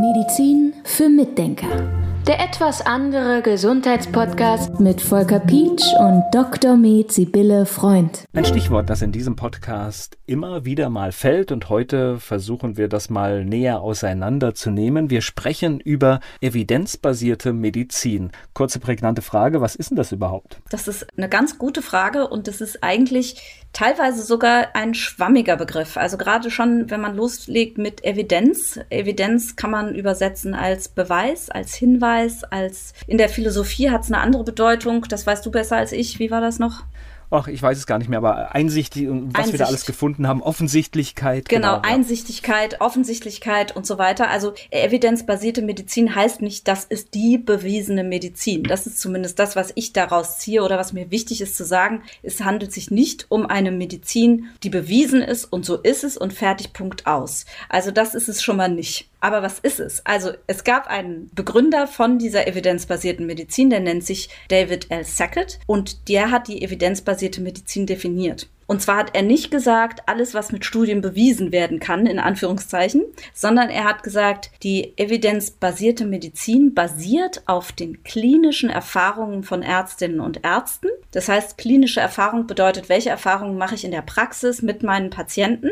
Medizin für Mitdenker. Der etwas andere Gesundheitspodcast mit Volker Pietsch und Dr. Med Sibylle Freund. Ein Stichwort, das in diesem Podcast immer wieder mal fällt und heute versuchen wir das mal näher auseinanderzunehmen. Wir sprechen über evidenzbasierte Medizin. Kurze prägnante Frage, was ist denn das überhaupt? Das ist eine ganz gute Frage und das ist eigentlich teilweise sogar ein schwammiger Begriff. Also gerade schon, wenn man loslegt mit Evidenz. Evidenz kann man übersetzen als Beweis, als Hinweis Hinweis, als in der Philosophie hat es eine andere Bedeutung. Das weißt du besser als ich. Wie war das noch? ach, ich weiß es gar nicht mehr, aber Einsicht, was Einsicht. wir da alles gefunden haben, Offensichtlichkeit. Genau, genau Einsichtigkeit, Offensichtlichkeit und so weiter. Also evidenzbasierte Medizin heißt nicht, das ist die bewiesene Medizin. Das ist zumindest das, was ich daraus ziehe oder was mir wichtig ist zu sagen. Es handelt sich nicht um eine Medizin, die bewiesen ist und so ist es und fertig, Punkt aus. Also das ist es schon mal nicht. Aber was ist es? Also es gab einen Begründer von dieser evidenzbasierten Medizin, der nennt sich David L. Sackett und der hat die evidenzbasierte Medizin definiert. Und zwar hat er nicht gesagt, alles, was mit Studien bewiesen werden kann, in Anführungszeichen, sondern er hat gesagt, die evidenzbasierte Medizin basiert auf den klinischen Erfahrungen von Ärztinnen und Ärzten. Das heißt, klinische Erfahrung bedeutet, welche Erfahrungen mache ich in der Praxis mit meinen Patienten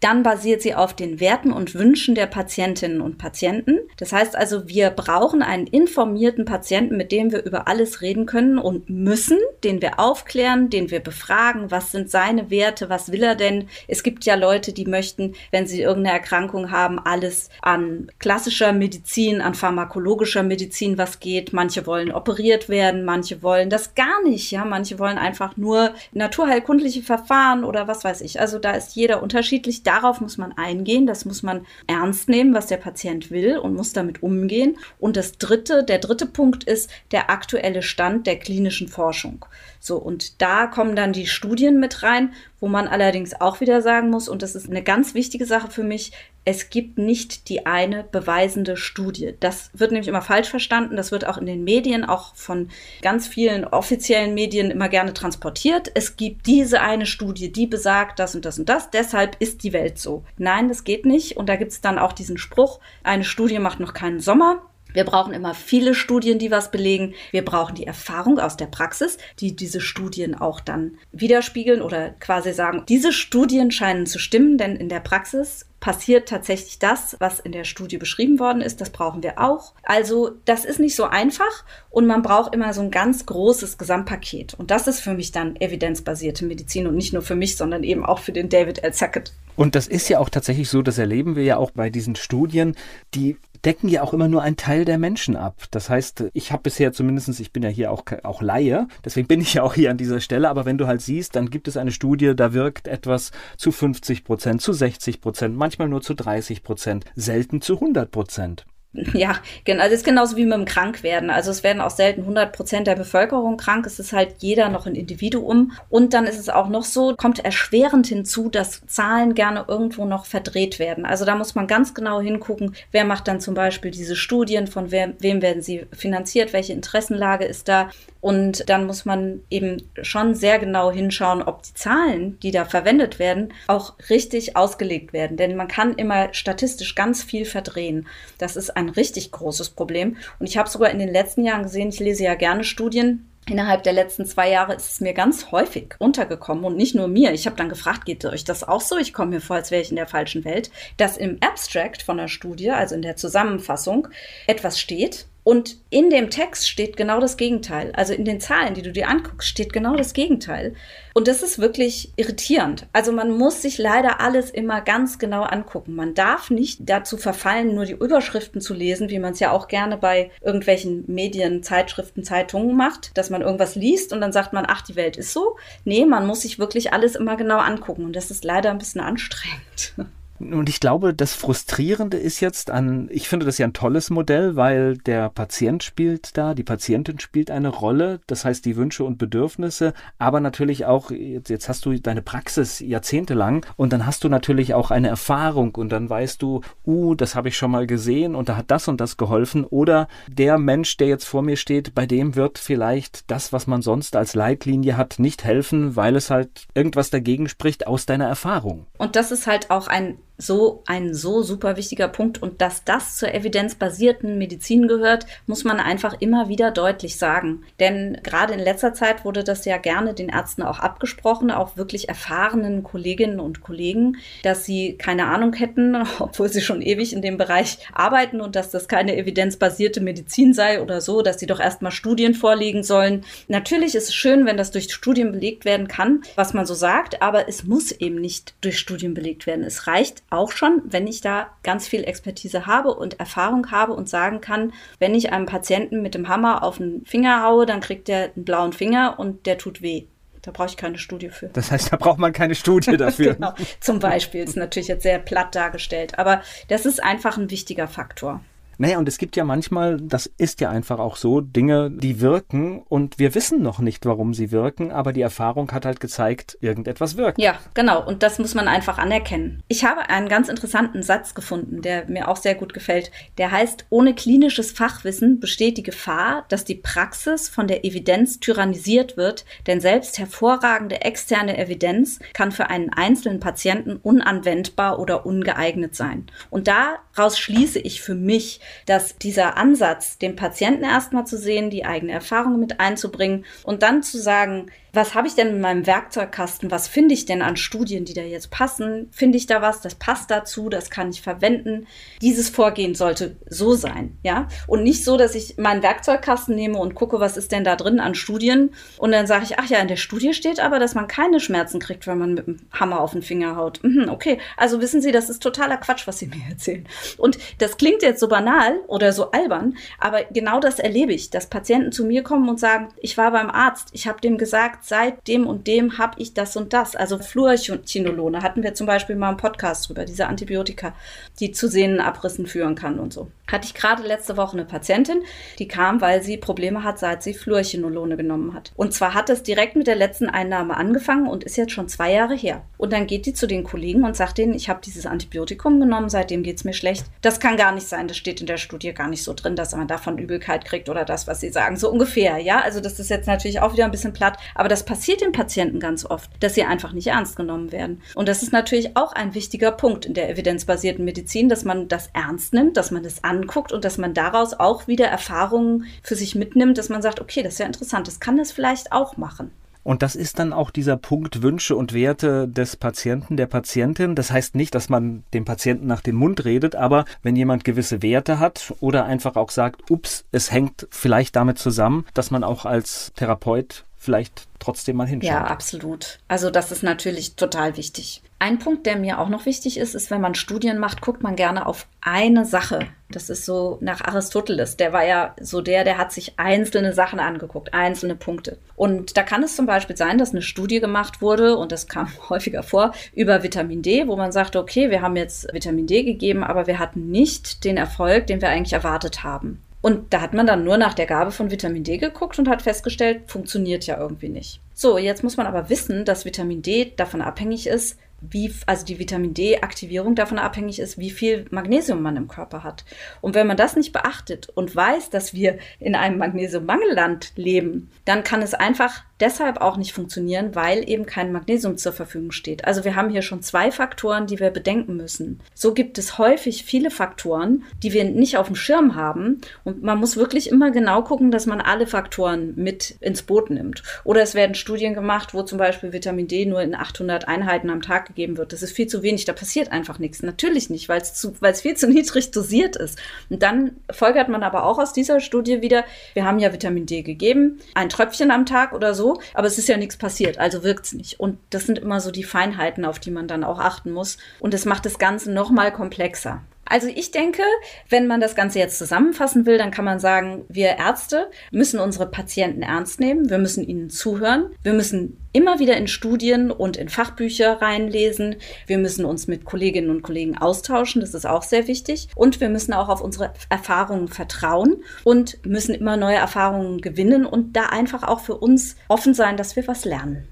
dann basiert sie auf den Werten und Wünschen der Patientinnen und Patienten. Das heißt also, wir brauchen einen informierten Patienten, mit dem wir über alles reden können und müssen, den wir aufklären, den wir befragen, was sind seine Werte, was will er denn. Es gibt ja Leute, die möchten, wenn sie irgendeine Erkrankung haben, alles an klassischer Medizin, an pharmakologischer Medizin, was geht. Manche wollen operiert werden, manche wollen das gar nicht. Ja, manche wollen einfach nur naturheilkundliche Verfahren oder was weiß ich. Also da ist jeder unterschiedlich darauf muss man eingehen, das muss man ernst nehmen, was der Patient will und muss damit umgehen. Und das dritte, der dritte Punkt ist der aktuelle Stand der klinischen Forschung. So, und da kommen dann die Studien mit rein, wo man allerdings auch wieder sagen muss, und das ist eine ganz wichtige Sache für mich, es gibt nicht die eine beweisende Studie. Das wird nämlich immer falsch verstanden. Das wird auch in den Medien, auch von ganz vielen offiziellen Medien immer gerne transportiert. Es gibt diese eine Studie, die besagt das und das und das. Deshalb ist die Welt so. Nein, das geht nicht. Und da gibt es dann auch diesen Spruch, eine Studie macht noch keinen Sommer. Wir brauchen immer viele Studien, die was belegen. Wir brauchen die Erfahrung aus der Praxis, die diese Studien auch dann widerspiegeln oder quasi sagen, diese Studien scheinen zu stimmen, denn in der Praxis passiert tatsächlich das, was in der Studie beschrieben worden ist. Das brauchen wir auch. Also das ist nicht so einfach und man braucht immer so ein ganz großes Gesamtpaket. Und das ist für mich dann evidenzbasierte Medizin und nicht nur für mich, sondern eben auch für den David L. Sackett. Und das ist ja auch tatsächlich so, das erleben wir ja auch bei diesen Studien, die decken ja auch immer nur einen Teil der Menschen ab. Das heißt, ich habe bisher zumindestens, ich bin ja hier auch, auch Laie, deswegen bin ich ja auch hier an dieser Stelle, aber wenn du halt siehst, dann gibt es eine Studie, da wirkt etwas zu 50 Prozent, zu 60 Prozent, manchmal nur zu 30 Prozent, selten zu 100 Prozent. Ja, genau. Also es ist genauso wie mit dem Krankwerden. Also es werden auch selten 100 Prozent der Bevölkerung krank. Es ist halt jeder noch ein Individuum. Und dann ist es auch noch so, kommt erschwerend hinzu, dass Zahlen gerne irgendwo noch verdreht werden. Also da muss man ganz genau hingucken, wer macht dann zum Beispiel diese Studien, von wer, wem werden sie finanziert, welche Interessenlage ist da. Und dann muss man eben schon sehr genau hinschauen, ob die Zahlen, die da verwendet werden, auch richtig ausgelegt werden. Denn man kann immer statistisch ganz viel verdrehen. Das ist ein richtig großes Problem. Und ich habe sogar in den letzten Jahren gesehen, ich lese ja gerne Studien, Innerhalb der letzten zwei Jahre ist es mir ganz häufig untergekommen und nicht nur mir. Ich habe dann gefragt, geht euch das auch so? Ich komme mir vor, als wäre ich in der falschen Welt, dass im Abstract von der Studie, also in der Zusammenfassung, etwas steht, und in dem Text steht genau das Gegenteil. Also in den Zahlen, die du dir anguckst, steht genau das Gegenteil. Und das ist wirklich irritierend. Also man muss sich leider alles immer ganz genau angucken. Man darf nicht dazu verfallen, nur die Überschriften zu lesen, wie man es ja auch gerne bei irgendwelchen Medien, Zeitschriften, Zeitungen macht, dass man irgendwas liest und dann sagt man, ach, die Welt ist so. Nee, man muss sich wirklich alles immer genau angucken. Und das ist leider ein bisschen anstrengend. Und ich glaube, das Frustrierende ist jetzt an, ich finde das ja ein tolles Modell, weil der Patient spielt da, die Patientin spielt eine Rolle, das heißt die Wünsche und Bedürfnisse, aber natürlich auch, jetzt, jetzt hast du deine Praxis jahrzehntelang und dann hast du natürlich auch eine Erfahrung und dann weißt du, uh, das habe ich schon mal gesehen und da hat das und das geholfen oder der Mensch, der jetzt vor mir steht, bei dem wird vielleicht das, was man sonst als Leitlinie hat, nicht helfen, weil es halt irgendwas dagegen spricht aus deiner Erfahrung. Und das ist halt auch ein so ein so super wichtiger Punkt. Und dass das zur evidenzbasierten Medizin gehört, muss man einfach immer wieder deutlich sagen. Denn gerade in letzter Zeit wurde das ja gerne den Ärzten auch abgesprochen, auch wirklich erfahrenen Kolleginnen und Kollegen, dass sie keine Ahnung hätten, obwohl sie schon ewig in dem Bereich arbeiten und dass das keine evidenzbasierte Medizin sei oder so, dass sie doch erstmal Studien vorlegen sollen. Natürlich ist es schön, wenn das durch Studien belegt werden kann, was man so sagt, aber es muss eben nicht durch Studien belegt werden. Es reicht auch schon, wenn ich da ganz viel Expertise habe und Erfahrung habe und sagen kann, wenn ich einem Patienten mit dem Hammer auf den Finger haue, dann kriegt er einen blauen Finger und der tut weh. Da brauche ich keine Studie für. Das heißt, da braucht man keine Studie dafür. genau. Zum Beispiel ist natürlich jetzt sehr platt dargestellt, aber das ist einfach ein wichtiger Faktor. Naja, und es gibt ja manchmal, das ist ja einfach auch so, Dinge, die wirken und wir wissen noch nicht, warum sie wirken, aber die Erfahrung hat halt gezeigt, irgendetwas wirkt. Ja, genau. Und das muss man einfach anerkennen. Ich habe einen ganz interessanten Satz gefunden, der mir auch sehr gut gefällt. Der heißt, ohne klinisches Fachwissen besteht die Gefahr, dass die Praxis von der Evidenz tyrannisiert wird, denn selbst hervorragende externe Evidenz kann für einen einzelnen Patienten unanwendbar oder ungeeignet sein. Und daraus schließe ich für mich, dass dieser Ansatz, den Patienten erstmal zu sehen, die eigene Erfahrung mit einzubringen und dann zu sagen, was habe ich denn in meinem Werkzeugkasten? Was finde ich denn an Studien, die da jetzt passen? Finde ich da was? Das passt dazu, das kann ich verwenden. Dieses Vorgehen sollte so sein, ja? Und nicht so, dass ich meinen Werkzeugkasten nehme und gucke, was ist denn da drin an Studien und dann sage ich, ach ja, in der Studie steht aber, dass man keine Schmerzen kriegt, wenn man mit dem Hammer auf den Finger haut. Mhm, okay, also wissen Sie, das ist totaler Quatsch, was Sie mir erzählen. Und das klingt jetzt so banal oder so albern, aber genau das erlebe ich, dass Patienten zu mir kommen und sagen, ich war beim Arzt, ich habe dem gesagt, sagt, seit dem und dem habe ich das und das. Also Fluorchinolone hatten wir zum Beispiel mal im Podcast drüber, diese Antibiotika, die zu Sehnenabrissen führen kann und so. Hatte ich gerade letzte Woche eine Patientin, die kam, weil sie Probleme hat, seit sie Fluorchinolone genommen hat. Und zwar hat es direkt mit der letzten Einnahme angefangen und ist jetzt schon zwei Jahre her. Und dann geht die zu den Kollegen und sagt denen, ich habe dieses Antibiotikum genommen, seitdem geht es mir schlecht. Das kann gar nicht sein, das steht in der Studie gar nicht so drin, dass man davon Übelkeit kriegt oder das, was sie sagen. So ungefähr, ja. Also das ist jetzt natürlich auch wieder ein bisschen platt, aber aber das passiert den Patienten ganz oft, dass sie einfach nicht ernst genommen werden. Und das ist natürlich auch ein wichtiger Punkt in der evidenzbasierten Medizin, dass man das ernst nimmt, dass man das anguckt und dass man daraus auch wieder Erfahrungen für sich mitnimmt, dass man sagt, okay, das ist ja interessant, das kann das vielleicht auch machen. Und das ist dann auch dieser Punkt Wünsche und Werte des Patienten, der Patientin. Das heißt nicht, dass man dem Patienten nach dem Mund redet, aber wenn jemand gewisse Werte hat oder einfach auch sagt, ups, es hängt vielleicht damit zusammen, dass man auch als Therapeut vielleicht trotzdem mal hinschaut. Ja, absolut. Also das ist natürlich total wichtig. Ein Punkt, der mir auch noch wichtig ist, ist, wenn man Studien macht, guckt man gerne auf eine Sache. Das ist so nach Aristoteles. Der war ja so der, der hat sich einzelne Sachen angeguckt, einzelne Punkte. Und da kann es zum Beispiel sein, dass eine Studie gemacht wurde, und das kam häufiger vor, über Vitamin D, wo man sagte, okay, wir haben jetzt Vitamin D gegeben, aber wir hatten nicht den Erfolg, den wir eigentlich erwartet haben. Und da hat man dann nur nach der Gabe von Vitamin D geguckt und hat festgestellt, funktioniert ja irgendwie nicht. So, jetzt muss man aber wissen, dass Vitamin D davon abhängig ist, wie, also die Vitamin D-Aktivierung davon abhängig ist, wie viel Magnesium man im Körper hat. Und wenn man das nicht beachtet und weiß, dass wir in einem Magnesiummangelland leben, dann kann es einfach deshalb auch nicht funktionieren, weil eben kein Magnesium zur Verfügung steht. Also wir haben hier schon zwei Faktoren, die wir bedenken müssen. So gibt es häufig viele Faktoren, die wir nicht auf dem Schirm haben. Und man muss wirklich immer genau gucken, dass man alle Faktoren mit ins Boot nimmt. Oder es werden Studien gemacht, wo zum Beispiel Vitamin D nur in 800 Einheiten am Tag gegeben wird. Das ist viel zu wenig, da passiert einfach nichts. Natürlich nicht, weil es viel zu niedrig dosiert ist. Und dann folgert man aber auch aus dieser Studie wieder, wir haben ja Vitamin D gegeben, ein Tröpfchen am Tag oder so, aber es ist ja nichts passiert, also wirkt es nicht. Und das sind immer so die Feinheiten, auf die man dann auch achten muss. Und es macht das Ganze noch mal komplexer. Also ich denke, wenn man das Ganze jetzt zusammenfassen will, dann kann man sagen, wir Ärzte müssen unsere Patienten ernst nehmen, wir müssen ihnen zuhören, wir müssen immer wieder in Studien und in Fachbücher reinlesen, wir müssen uns mit Kolleginnen und Kollegen austauschen, das ist auch sehr wichtig und wir müssen auch auf unsere Erfahrungen vertrauen und müssen immer neue Erfahrungen gewinnen und da einfach auch für uns offen sein, dass wir was lernen.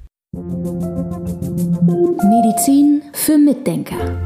Medizin für Mitdenker